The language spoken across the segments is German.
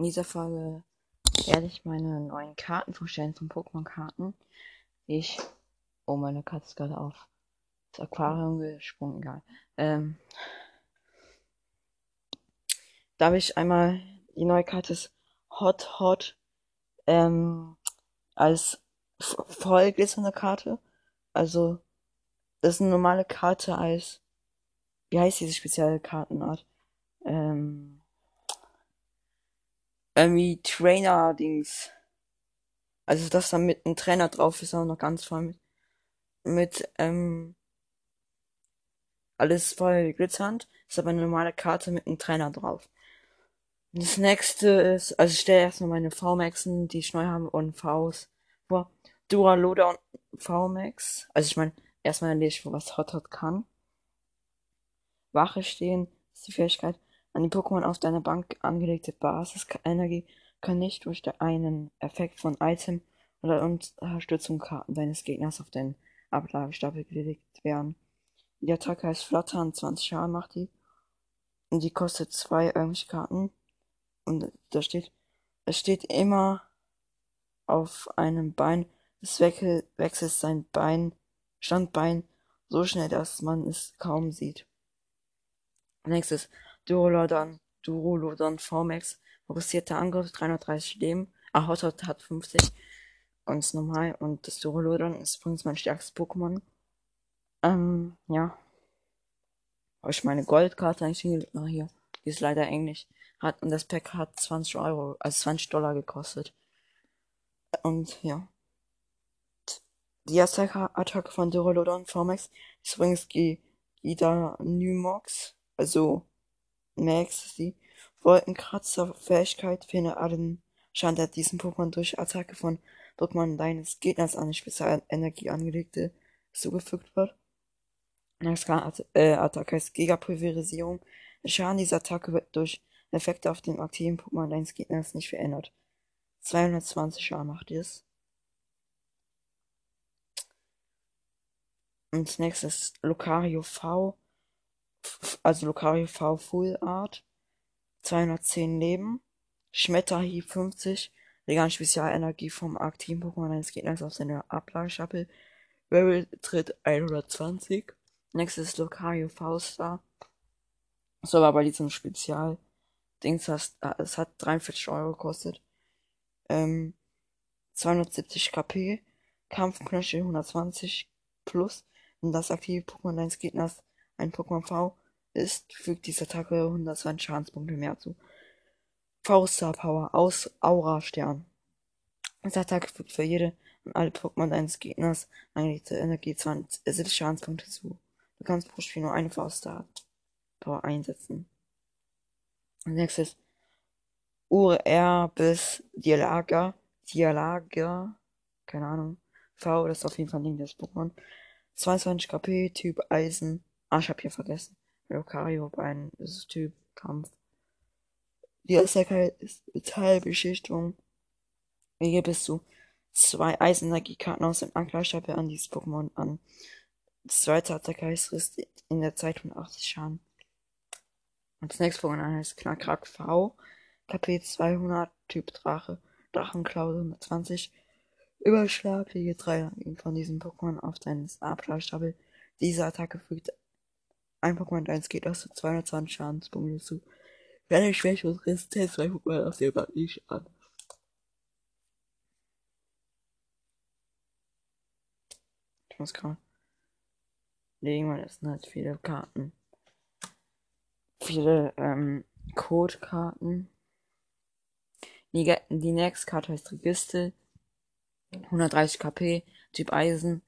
In dieser Folge werde ich meine neuen Karten vorstellen von Pokémon-Karten. Ich. Oh, meine Katze ist gerade auf das Aquarium gesprungen, egal. Ähm, da habe ich einmal die neue Karte ist Hot Hot ähm, als voll glitzernde Karte. Also, das ist eine normale Karte als, wie heißt diese spezielle Kartenart? Ähm, irgendwie Trainer-Dings. Also, dass da mit einem Trainer drauf ist, auch noch ganz voll mit, mit, ähm, alles voll glitzernd. Ist aber eine normale Karte mit einem Trainer drauf. Das nächste ist, also ich stelle erstmal meine V-Maxen, die ich neu habe, und Vs vor. Duraloda und V-Max. Also ich meine, erstmal lese ich, was Hot Hot kann. Wache stehen ist die Fähigkeit, an die Pokémon auf deiner Bank angelegte Basisenergie kann nicht durch einen Effekt von Item oder Unterstützungskarten deines Gegners auf den Ablagestapel gelegt werden. Die Attacke heißt Flattern, 20 Schaden macht die. Und die kostet zwei irgendwelche Karten. Und da steht, es steht immer auf einem Bein. Es wechselt sein Bein, Standbein so schnell, dass man es kaum sieht. Nächstes, Durolodon, Durolodon VMAX, fokussierter Angriff, 330 Leben, Ahotot hat 50 und ist normal und das Durolodon ist übrigens mein stärkstes Pokémon. Ähm, ja. Habe ich meine Goldkarte eigentlich hingelegt? Na, hier. Die ist leider englisch. Hat, und das Pack hat 20 Euro, also 20 Dollar gekostet. Und, ja. Die erste Attacke von Durolodon VMAX ist übrigens Gida Numox, also Max, die Wolkenkratzer-Fähigkeit findet allen Schaden, der diesen Pokémon durch Attacke von Pokémon deines Gegners eine Spezialenergie angelegte zugefügt wird. Nächste äh, Attacke ist Gigapulverisierung. Der Schaden dieser Attacke wird durch Effekte auf dem aktiven Pokémon deines Gegners nicht verändert. 220 Schaden macht es. Und das nächste ist Lucario V. Also Lucario V Full Art. 210 Leben. Schmetterhieb 50. Legal Spezialenergie vom aktiven Pokémon eines Gegners auf seine Ablagestapel. Barrel tritt 120. Nächstes Lucario V-Star. So, aber bei diesem Spezial Dings hast, es hat 43 Euro gekostet. Ähm, 270 KP, Kampfknöchel 120 plus. Und das aktive Pokémon deines Gegners, ein Pokémon V, ist, fügt dieser Attacke 120 Schadenspunkte mehr zu. V-Star Power aus Aura Stern. Diese Attacke fügt für jede und alle Pokémon deines Gegners angelegte Energie 20, 70 Schadenspunkte zu. Du kannst pro Spiel nur eine V-Star Power einsetzen. Als nächstes UR bis Dialaga. Dialaga. Keine Ahnung. V, das ist auf jeden Fall ein des Pokémon. 22 KP, Typ Eisen. Ah, ich hab hier vergessen. Lucario Bein, das ist Typ Kampf. Die Attacke ist Metallbeschichtung. Hier bist du zwei Eisenergiekarten aus dem Anklerstapel an dieses Pokémon an. Das zweite Attacke heißt Rist in der Zeit von 80 Schaden. Und das nächste Pokémon heißt Knackrack V. KP 200, Typ Drache. Drachenklaue 120. Überschlag die drei von diesem Pokémon auf deinen Abschlagstapel. Diese Attacke fügt ein Pokémon deines Gegners zu 220 Schadenspunkte zu. Werde Schwäche und Resistenz zwei Pokémon auf der Bank nicht an. Ich muss gerade legen, weil es sind halt viele Karten. Viele ähm, Codekarten. Die, die nächste Karte heißt Register. 130 KP, Typ Eisen.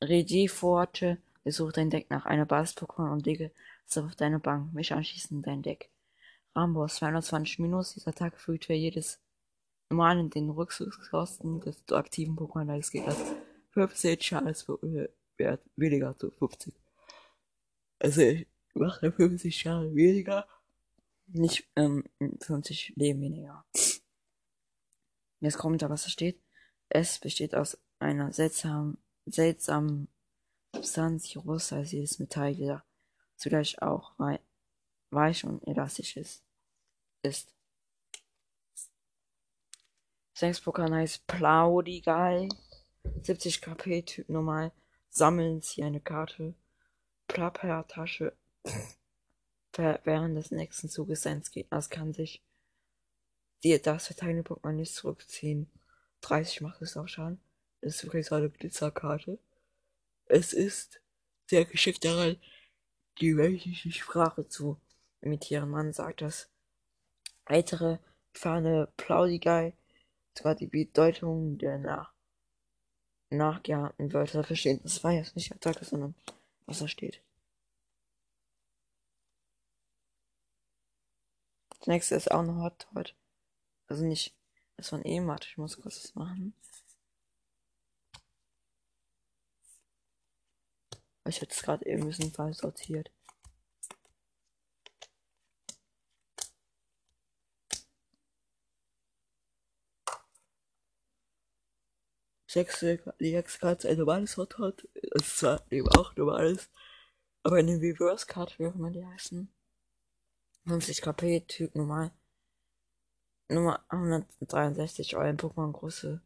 Regiforte. Besuch dein Deck nach einer Basis-Pokémon und lege es auf deine Bank. Mich anschließend dein Deck. Ramboss 220 Minus. Dieser Tag fügt für jedes Mal in den Rückzugskosten des aktiven Pokémon deines Gegners 15 Schadenswert weniger zu 50. Also ich mache 50 Schaden weniger. Nicht ähm, 50 Leben weniger. Jetzt kommt da, was da steht. Es besteht aus einer seltsamen, seltsamen Substanz, die robuster als jedes Metall, der zugleich auch weich und elastisch ist. ist. Pokémon heißt Plaudigai. 70 KP, Typ normal. Sammeln Sie eine Karte. Plapper-Tasche. Während des nächsten Zuges seines Gegners kann sich die, das verteilte Pokémon nicht zurückziehen. 30 macht es auch Schaden. Das ist übrigens eine Glitzerkarte. Es ist sehr geschickt daran, die welche Sprache zu imitieren. Man sagt, dass ältere Fahne Plaudigei zwar die Bedeutung der nach nachgeahmten Wörter verstehen. Das war jetzt nicht Attacke, sondern was da steht. Das nächste ist auch noch Hot Todd. Also nicht das von eben. Warte, ich muss kurz das machen. Ich hätte es gerade eben ein bisschen falsch sortiert. Sechste, die sechste Karte ein normales Hot hat. Ist zwar eben auch normales, aber eine Reverse Card, wie auch immer die heißen. 50 KP, Typ normal. Nummer 163, euer Pokémon große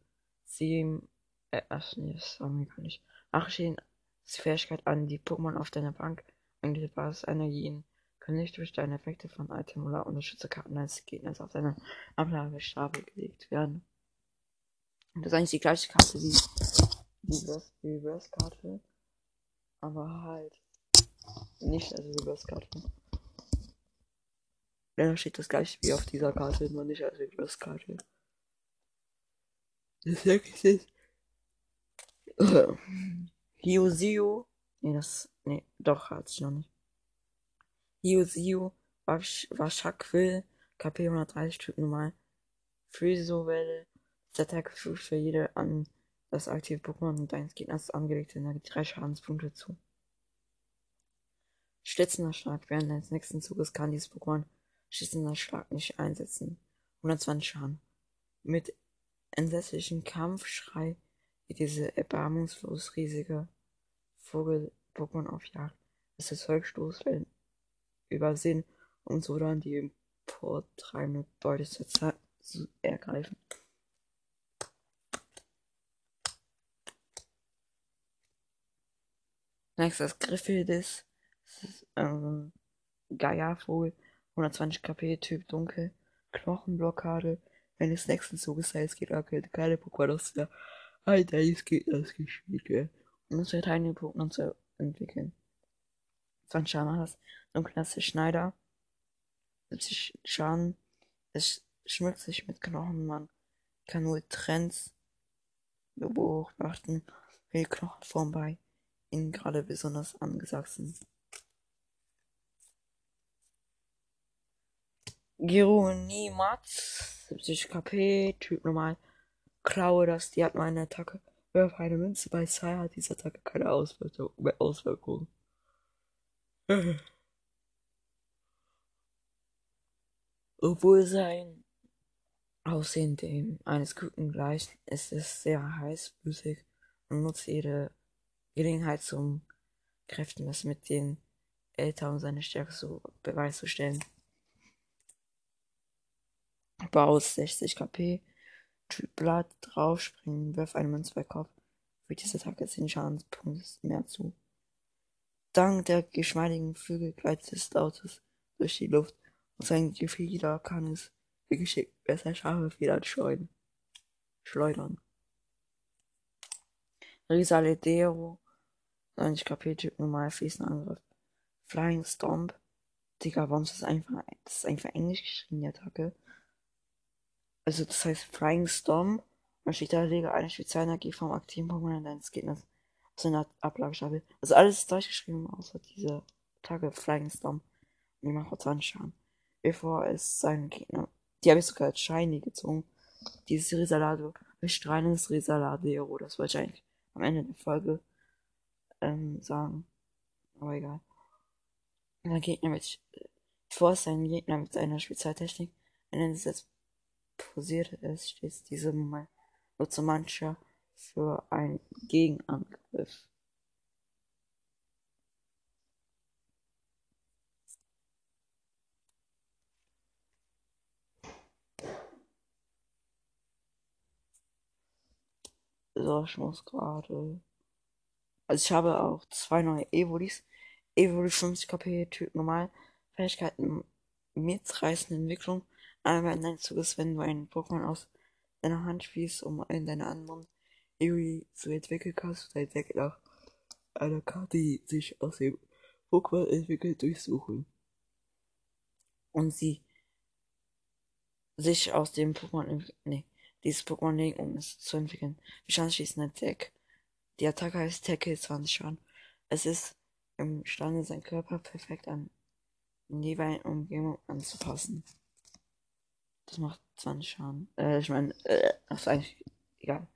7. Äh, ach nee, das war mir gar nicht. Ach, stehen die Fähigkeit an, die Pokémon auf deiner Bank und die Basisenergien können nicht durch deine Effekte von Item oder Unterstützerkarten deines Gegners auf deine Ablagestapel gelegt werden. Das ist eigentlich die gleiche Karte wie die Reverse-Karte. Aber halt nicht als Reverse-Karte. Ja, da steht das gleiche wie auf dieser Karte, nur nicht als Reverse-Karte. Das ist äh, Hiosio. Nee, das. Nee, doch, hat sich noch nicht. War, war Shackwill, KP 130 Typ normal. Friso-Welle Attack fügt für jede an das aktive Pokémon deines Gegners angelegte Energie drei Schadenspunkte zu. Schlitzender Schlag. Während deines nächsten Zuges kann dieses Pokémon Schlitzender Schlag nicht einsetzen. 120 Schaden. Mit entsetzlichem Kampfschrei geht diese erbarmungslos riesige Vogel-Pokémon auf Jagd, bis der Zeugstoßwellen übersehen und so dann die emportreibende Beute zu ergreifen. Nächstes. Das ist ähm, Gaia-Vogel. 120 KP, Typ Dunkel. Knochenblockade. Wenn des nächsten Zuges heißt, geht aktuell keine Pokémon aus der Hand eines Gegners gespielt werden. Es mit einigen Pokémon zu entwickeln. 20 Schaden das. Dunkelnasse Schneider. 70 Schaden. Es schmückt sich mit Knochen. Man kann nur Trends beobachten, wie Knochenform bei ihnen gerade besonders angesagt sind. Geronimatz, 70 KP, Typ normal. Klaue das, die hat meine Attacke. Werfe eine Münze bei Sai hat diese Attacke keine Auswirkungen. Obwohl sein Aussehen dem eines Küken gleicht, ist es sehr heißblütig und nutzt jede Gelegenheit zum Kräften, das mit den Eltern um seine Stärke zu Beweis zu stellen. Baus 60 KP, Blatt, draufspringen, wirf eine Münze bei Kopf. Für diese Attacke 10 Schadenspunkte mehr zu. Dank der geschmeidigen Flügel gleitet des Autos durch die Luft und sein Gefieder kann es geschickt besser scharfe Federn schleudern. schleudern. Risaledero 90 KP Typ normal Fließenangriff. Flying Stomp. Digga, warum ist das einfach, das ist einfach Englisch geschrieben, die Attacke. Also, das heißt Flying Stomp. Man steht da, lege eine Spezialenergie vom aktiven Pokémon deines Gegners aus einer Ablagestapel. Also, alles ist durchgeschrieben, außer diese Attacke Flying Stomp. Und die macht 20 Schaden. Bevor es seinen Gegner, die habe ich sogar als Shiny gezogen. Dieses Risalado, strahlendes Risaladero, das wollte ich eigentlich am Ende der Folge ähm, sagen. Aber egal. Der Gegner mit, bevor es seinen Gegner mit seiner Spezialtechnik einsetzt, posiert ist, steht diese nutze mancher für einen Gegenangriff. Also ich muss gerade. Also ich habe auch zwei neue Evolis. Evoli 50 KP, Typ normal. Fähigkeiten mitreißende Entwicklung. Einmal in deinem Zug ist, wenn du einen Pokémon aus deiner Hand spielst, um in deiner anderen Evoli zu entwickeln kannst, du dein nach einer Karte, die sich aus dem Pokémon entwickelt, durchsuchen. Und sie sich aus dem Pokémon, nee, dieses Pokémon legen, um es zu entwickeln. Die Chance schießt ein Deck. Die Attacke heißt Tackle 20 Schaden. Es ist imstande, seinen Körper perfekt an die jeweiligen Umgebung anzupassen. Das macht 20 Schaden. Äh, ich meine, äh, das ist eigentlich egal.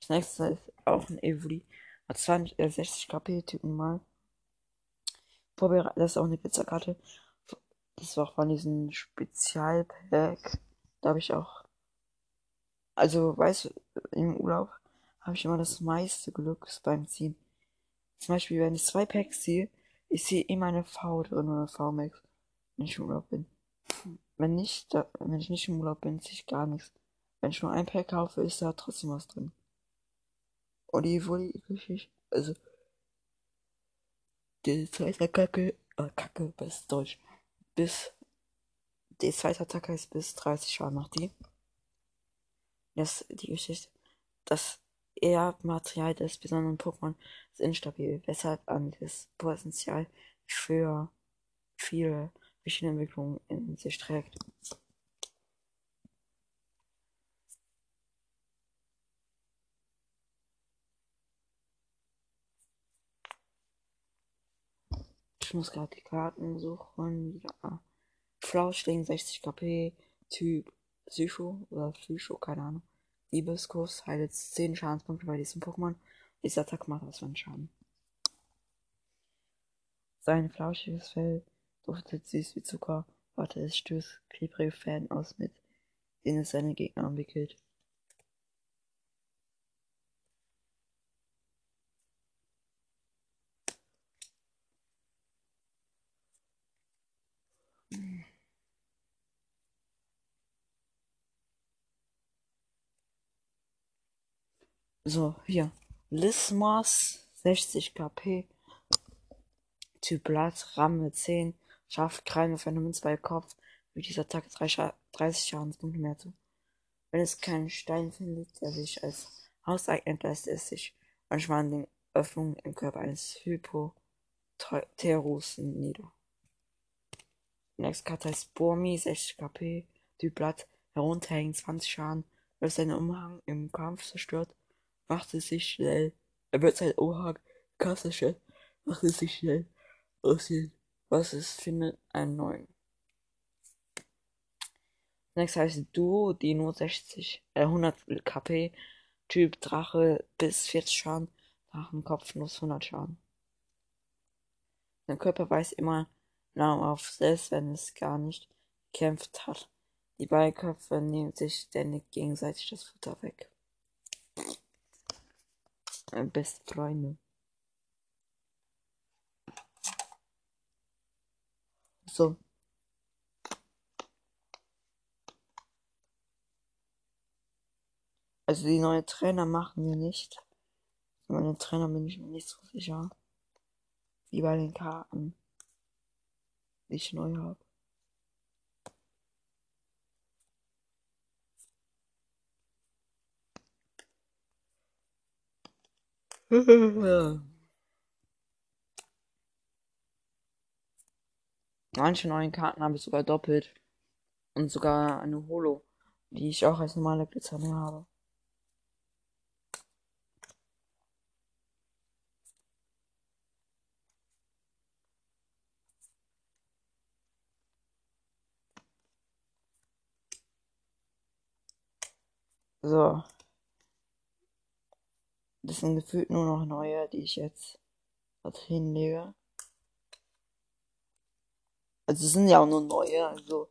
Das nächste ist auch ein Evoli. Hat 20, äh, 60 KP, Typ normal. Vorbereitet, das ist auch eine Pizzakarte. Das war auch von diesem Spezialpack. Da habe ich auch. Also, weißt du, im Urlaub habe ich immer das meiste Glück beim Ziehen. Zum Beispiel, wenn ich zwei Packs ziehe, ich sehe immer eine V drin oder V-Max, wenn ich im Urlaub bin. Wenn nicht, da, wenn ich nicht im Urlaub bin, sehe ich gar nichts. Wenn ich nur ein Pack kaufe, ist da trotzdem was drin. Und die wurde richtig, also, die zweite Kacke, äh, Kacke, bis Deutsch, bis, die zweite Attacke ist bis 30 Schaden macht die. Das, die Geschichte, das Erbmaterial des besonderen Pokémon ist instabil, weshalb an das Potenzial für viele verschiedene Entwicklungen in sich trägt. Ich muss gerade die Karten suchen. Ja. Flauschling 60 KP, Typ Psycho oder Psycho, keine Ahnung. Liebeskuss heilt 10 Schadenspunkte bei diesem Pokémon. Dieser Attack macht aus einen Schaden. Sein flauschiges Fell duftet süß wie Zucker. Warte, es stößt klebrige Fäden aus, mit denen es seine Gegner umwickelt. So, hier. Lismos, 60 KP. Typ Blatt, Ramme 10. Scharf, Krallen, Phänomen 2 Kopf. Mit dieser Attacke 30 Schadenspunkte mehr zu. Wenn es keinen Stein findet, der sich als Haus eignet, lässt es sich manchmal an den Öffnungen im Körper eines Hypoterus nieder. Nächste Karte heißt Burmi, 60 KP. Typ Blatt, herunterhängen 20 Schaden. Wenn seinen Umhang im Kampf zerstört, macht es sich schnell. Er wird sein Umhang Kasse macht es sich schnell aussehen, was es findet, einen neuen. Next heißt Duo, Dino 60, äh, 100 KP, Typ Drache bis 40 Schaden, Drachenkopf nur 100 Schaden. Sein Körper weist immer Nahrung auf, selbst wenn es gar nicht gekämpft hat. Die beiden Köpfe nehmen sich ständig gegenseitig das Futter weg. Beste Freunde. So. Also die neue Trainer machen wir nicht. Meine Trainer bin ich mir nicht so sicher. Wie bei den Karten, die ich neu habe. Manche neuen Karten habe ich sogar doppelt. Und sogar eine Holo, die ich auch als normale Glitzer mehr habe. So das sind gefühlt nur noch neue, die ich jetzt dorthin lege. Also es sind ja auch nur neue, also.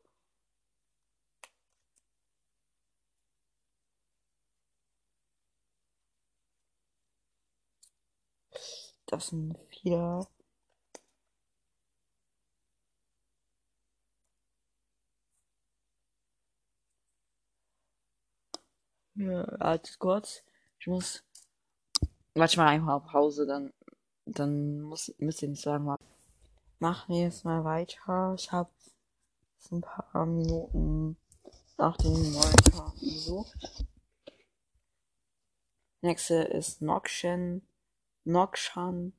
Das sind vier. Ja, halt kurz. Ich muss Warte mal einfach Pause, dann. Dann muss, müsst ihr nicht sagen. Machen wir jetzt mal weiter. Ich habe ein paar Minuten nach dem neuen Tag gesucht. Nächste ist Nokshan. Nokshan.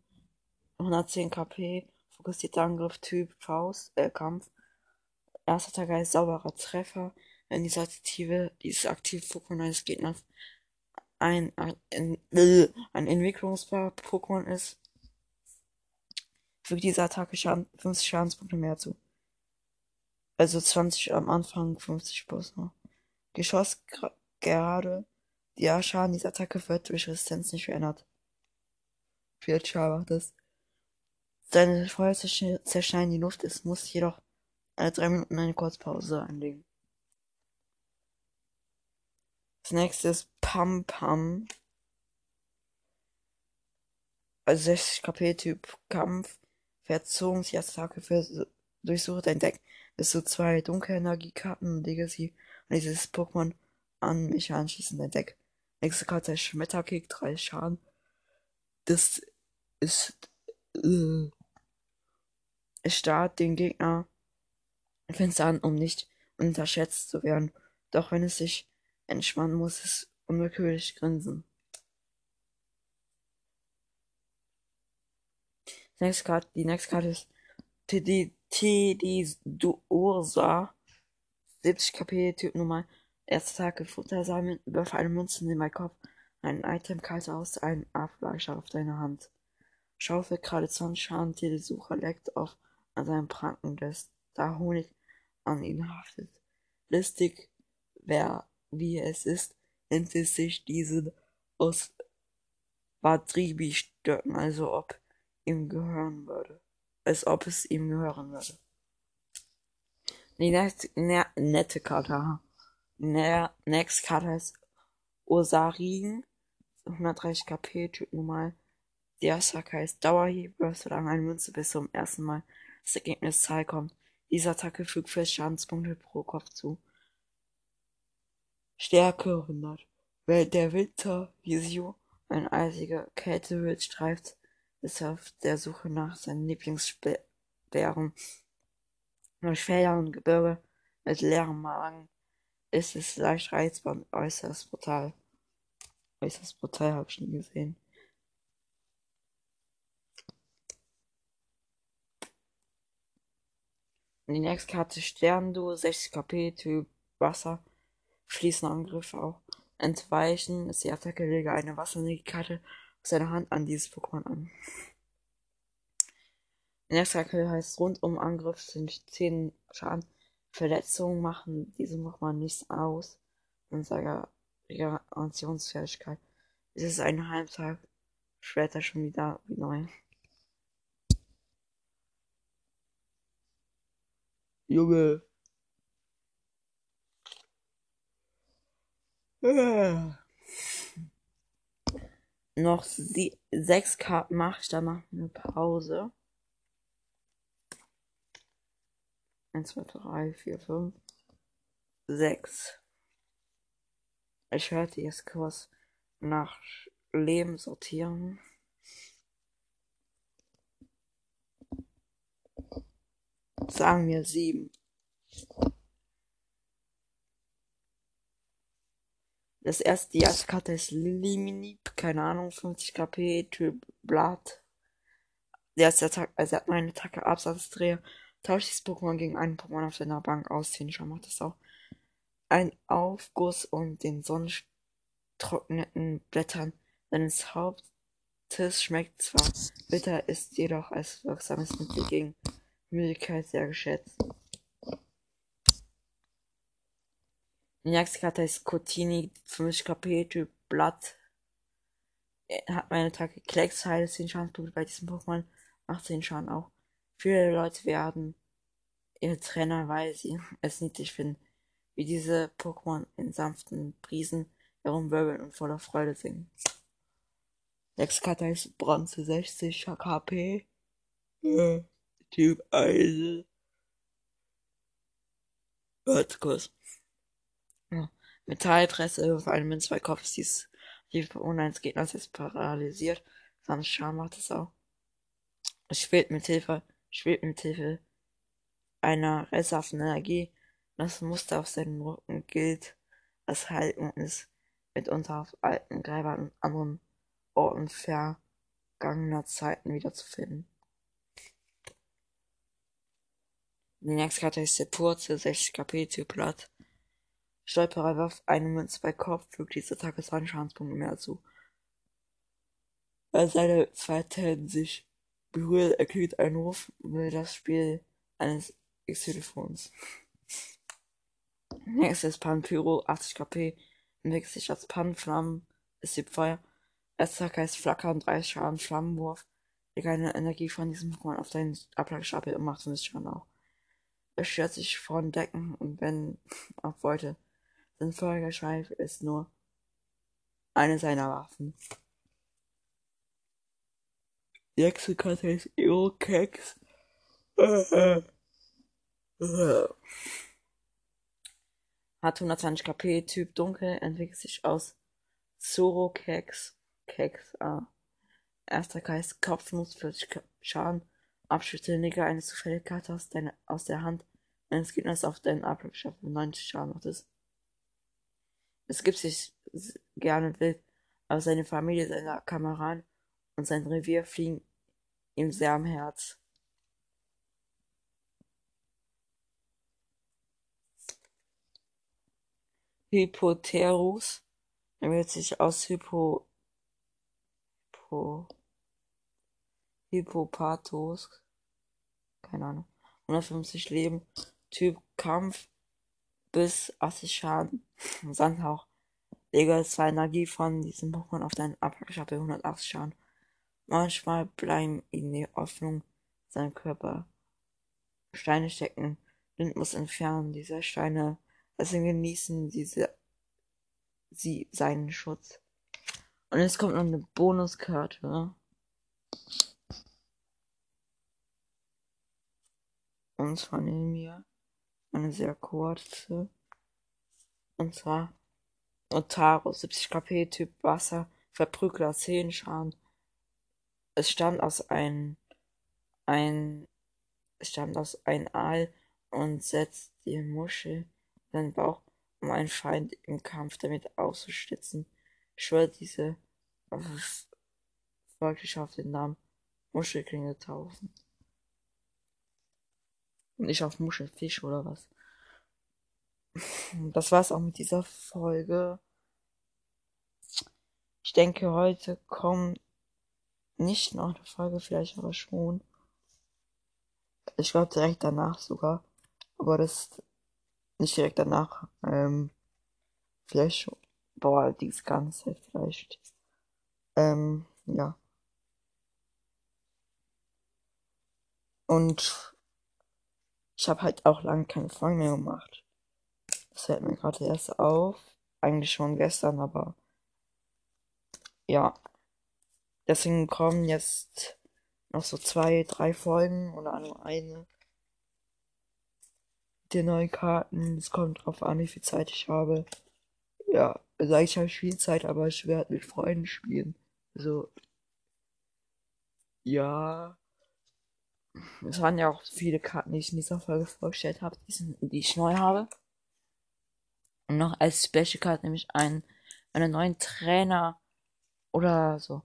110 KP. Fokussierter Angriff, Typ, Faust, äh, Kampf. Erster Tag heißt sauberer Treffer. Wenn diese Aktive, dieses aktive Pokémon eines Gegners ein, ein, ein, ein entwicklungsbarer Pokémon ist, fügt diese Attacke Schaden, 50 Schadenspunkte mehr zu. Also 20 am Anfang, 50 plus noch. Geschoss gerade. Der Schaden dieser Attacke wird durch Resistenz nicht verändert. Viel Schaden macht das. Seine Feuer zerschneiden die Luft, es muss jedoch alle drei Minuten eine Kurzpause einlegen. Das nächste ist Pam Pam. Also 60 KP Typ Kampf. Verzogungsattacke für durchsuche dein Deck. Bis zu zwei Dunkelenergiekarten und lege sie an dieses Pokémon an mich anschließend dein Deck. Nächste Karte ist Schmetterkick, drei Schaden. Das ist äh, starrt den Gegner finster an, um nicht unterschätzt zu werden. Doch wenn es sich entspannen muss, es unwillkürlich grinsen. Die nächste Karte, die nächste Karte ist Teddy Ursa. 70 KP, Typ Nummer. Erster Tag, Futter sammeln, wirf eine Münze in meinen Kopf, ein Itemkarte aus, ein Abfleisch auf deine Hand. Schaufel gerade Sonnenschaden, die Sucher leckt auf an seinem Pranken, dass da Honig an ihn haftet. Listig, wer wie es ist, nennt sich diesen aus Badribi-Stöcken, also ob ihm gehören würde. Als ob es ihm gehören würde. Die nächste, ne, nette Karte. Ne, next Karte ist Osarin. 130 KP, Typ normal. Die Attacke heißt Dauerhieb, dann eine Münze bis zum ersten Mal das Ergebnis Zahl kommt. Diese Attacke fügt 4 Schadenspunkte pro Kopf zu. Stärke 100. Während der Winter Visio ein eisiger Kältewild streift, ist er auf der Suche nach seinen Lieblingsbären. Durch Felder und Gebirge mit leerem Magen ist es leicht reizbar und äußerst brutal. Äußerst brutal habe ich nie gesehen. Die nächste Karte Sternduo, 60 KP, Typ Wasser. Schließender Angriff auch. Entweichen ist die Attacke, lege eine Wasserkarte aus seiner Hand an dieses Pokémon an. Die nächste Attacke heißt Rundum Angriff, sind 10 Schaden. Verletzungen machen diesem Pokémon nichts aus. Und seiner Regenerationsfähigkeit. Es ist ein Heimtag, später schon wieder wie neu. Junge. Noch sie sechs Karten mache ich, dann mache ich eine Pause. 1, 2, 3, 4, 5, 6. Ich werde jetzt kurz nach Leben sortieren. Sagen wir sieben. Das erste, die erste Karte ist Liminip, keine Ahnung, 50 KP, Typ Blatt. Der erste Attacke, also er hat meine Attacke Absatzdreher. Tauscht dieses Pokémon gegen einen Pokémon auf seiner Bank aus. Schon macht das auch. Ein Aufguss und den sonnentrockneten Blättern seines Hauptes schmeckt zwar bitter, ist jedoch als wirksames Mittel gegen Müdigkeit sehr geschätzt. Die nächste Karte ist Cotini, 50 KP, Typ Blatt. Er hat meine Attacke Klecks, heilt 10 Schadenspunkte bei diesem Pokémon, 18 Schaden auch. Viele Leute werden ihre Trainer, weil sie es niedlich finden, wie diese Pokémon in sanften Brisen herumwirbeln und voller Freude singen. Nächste Karte ist Bronze 60 KP. Typ Eisen. Warte kurz. Metallpresse auf einem Münz bei Kopf ist dies die Bewohner eines Gegners ist paralysiert. Sanft Charme macht es auch. Es schwebt mit Hilfe, schwebt mit Hilfe einer rätselhaften Energie. Das Muster auf seinem Rücken gilt als Halten und ist mitunter auf alten Gräbern und anderen Orten vergangener Zeiten wiederzufinden. Die nächste Karte ist der Purze, 60 KP, Typ Blatt. Stolperer wirft eine Münze bei Kopf, fügt diese Attacke 20 Schadenspunkte mehr zu. Weil seine zwei Zellen sich berührt, erklingt ein Ruf über das Spiel eines X-Telefons. Nächstes Panpyro, 80 KP, entwickelt sich als Pannenflammen, es gibt Feuer. Erster heißt Flackern, 30 Schaden, Flammenwurf. Leg eine Energie von diesem Pokémon auf deinen Ablagestapel und macht 50 Schaden auch. Er stört sich von Decken und wenn auch wollte. Sein feuriger Schweif ist nur eine seiner Waffen. Nächste Karte ist Eurokex. Hat 120 KP, Typ Dunkel, entwickelt sich aus Zoro-Keks. Keks, ah. Erster Kreis, Kopfnuss, 40 Schaden. Abschüsse Nigger eine zufällige Karte aus, der Hand eines Gegners auf deinen Ablagestapel. 90 Schaden macht es. Es gibt sich gerne wild, aber seine Familie, seine Kameraden und sein Revier fliegen ihm sehr am Herz. Hypoterus erwählt sich aus Hypo, Hypo Hippopathos, keine Ahnung, 150 Leben, Typ Kampf bis 80 Schaden, Sandhauch. Lege zwei Energie von diesem Pokémon auf deinen Abpackstapel 180 Schaden. Manchmal bleiben in die Öffnung seinem Körper Steine stecken. Wind muss entfernen diese Steine. Deswegen genießen diese sie seinen Schutz. Und jetzt kommt noch eine Bonuskarte. Und zwar nehmen wir eine sehr kurze. Und zwar Otaro, 70 KP, Typ Wasser, Verprügler, 10 Schaden. Es stammt aus ein, ein, es stammt aus ein Aal und setzt die Muschel in den Bauch, um einen Feind im Kampf damit auszustitzen. Schwört diese folglich auf den Namen Muschelklinge taufen. Nicht auf Muschelfisch oder was. Das war's auch mit dieser Folge. Ich denke, heute kommt nicht noch eine Folge, vielleicht aber schon. Ich glaube direkt danach sogar. Aber das nicht direkt danach. Ähm, vielleicht schon. Boah, dies Ganze vielleicht. Ähm, ja. Und ich habe halt auch lange keine Folgen mehr gemacht. Das fällt mir gerade erst auf. Eigentlich schon gestern, aber ja. Deswegen kommen jetzt noch so zwei, drei Folgen oder nur eine. Die neuen Karten. Es kommt drauf an, wie viel Zeit ich habe. Ja, also ich habe viel Zeit, aber ich werde mit Freunden spielen. Also, ja. Es waren ja auch viele Karten, die ich in dieser Folge vorgestellt habe, die, die ich neu habe. Und noch als Special Card nämlich einen, einen neuen Trainer oder so.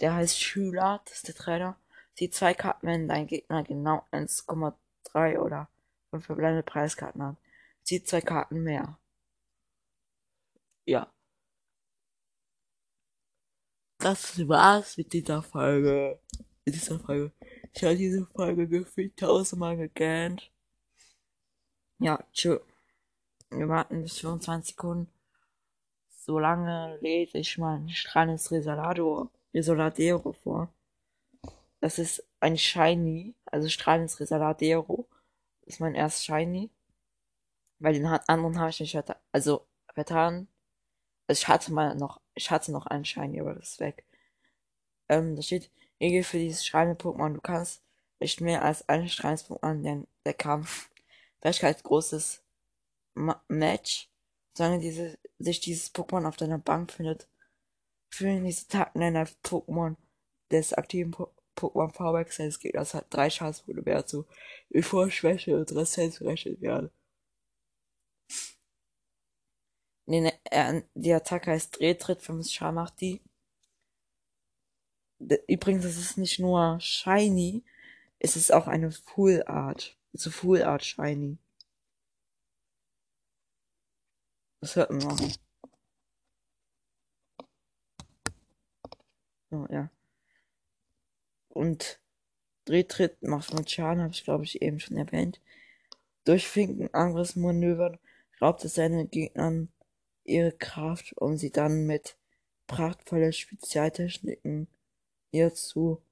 Der heißt Schüler, das ist der Trainer. Die zwei Karten, wenn dein Gegner genau 1,3 oder 5 verbleibende Preiskarten hat. Zieht zwei Karten mehr. Ja. Das war's mit dieser Folge. Mit dieser Folge. Ich habe diese Folge gefühlt tausendmal gegähnt. Ja, tschö. Wir warten bis 25 Sekunden. So lange lese ich mein strahlendes Resolado, Resoladero vor. Das ist ein Shiny, also strahlendes Resoladero. Das ist mein erstes Shiny. Weil den anderen habe ich nicht vertan. Also vertan. Also ich hatte mal noch, ich hatte noch einen Shiny, aber das ist weg. Ähm, da steht, Regel für dieses strahlende Pokémon. Du kannst nicht mehr als ein strahlendes Pokémon lernen. Der Kampf. Fähigkeit großes Ma Match Solange diese, sich dieses Pokémon auf deiner Bank findet, fühlen diese Taten deiner Pokémon des aktiven po Pokémon V-Max seines Gegners hat drei Schadenspunkte mehr zu, bevor Schwäche und Ressenz berechnet werden. Nee, er, die Attacke heißt Drehtritt, 5 Schaden macht die. Übrigens, es ist nicht nur Shiny, es ist auch eine Full Art. So Full Art Shiny. Das hört man auch. Oh, ja. Und Drehtritt macht mit Schaden, habe ich glaube ich eben schon erwähnt. Durch Finken Angriffsmanövern raubt es seinen Gegnern ihre Kraft, um sie dann mit prachtvollen Spezialtechniken ihr zu,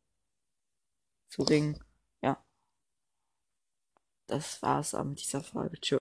zu ringen. Ja. Das war's mit dieser Folge. Tschüss.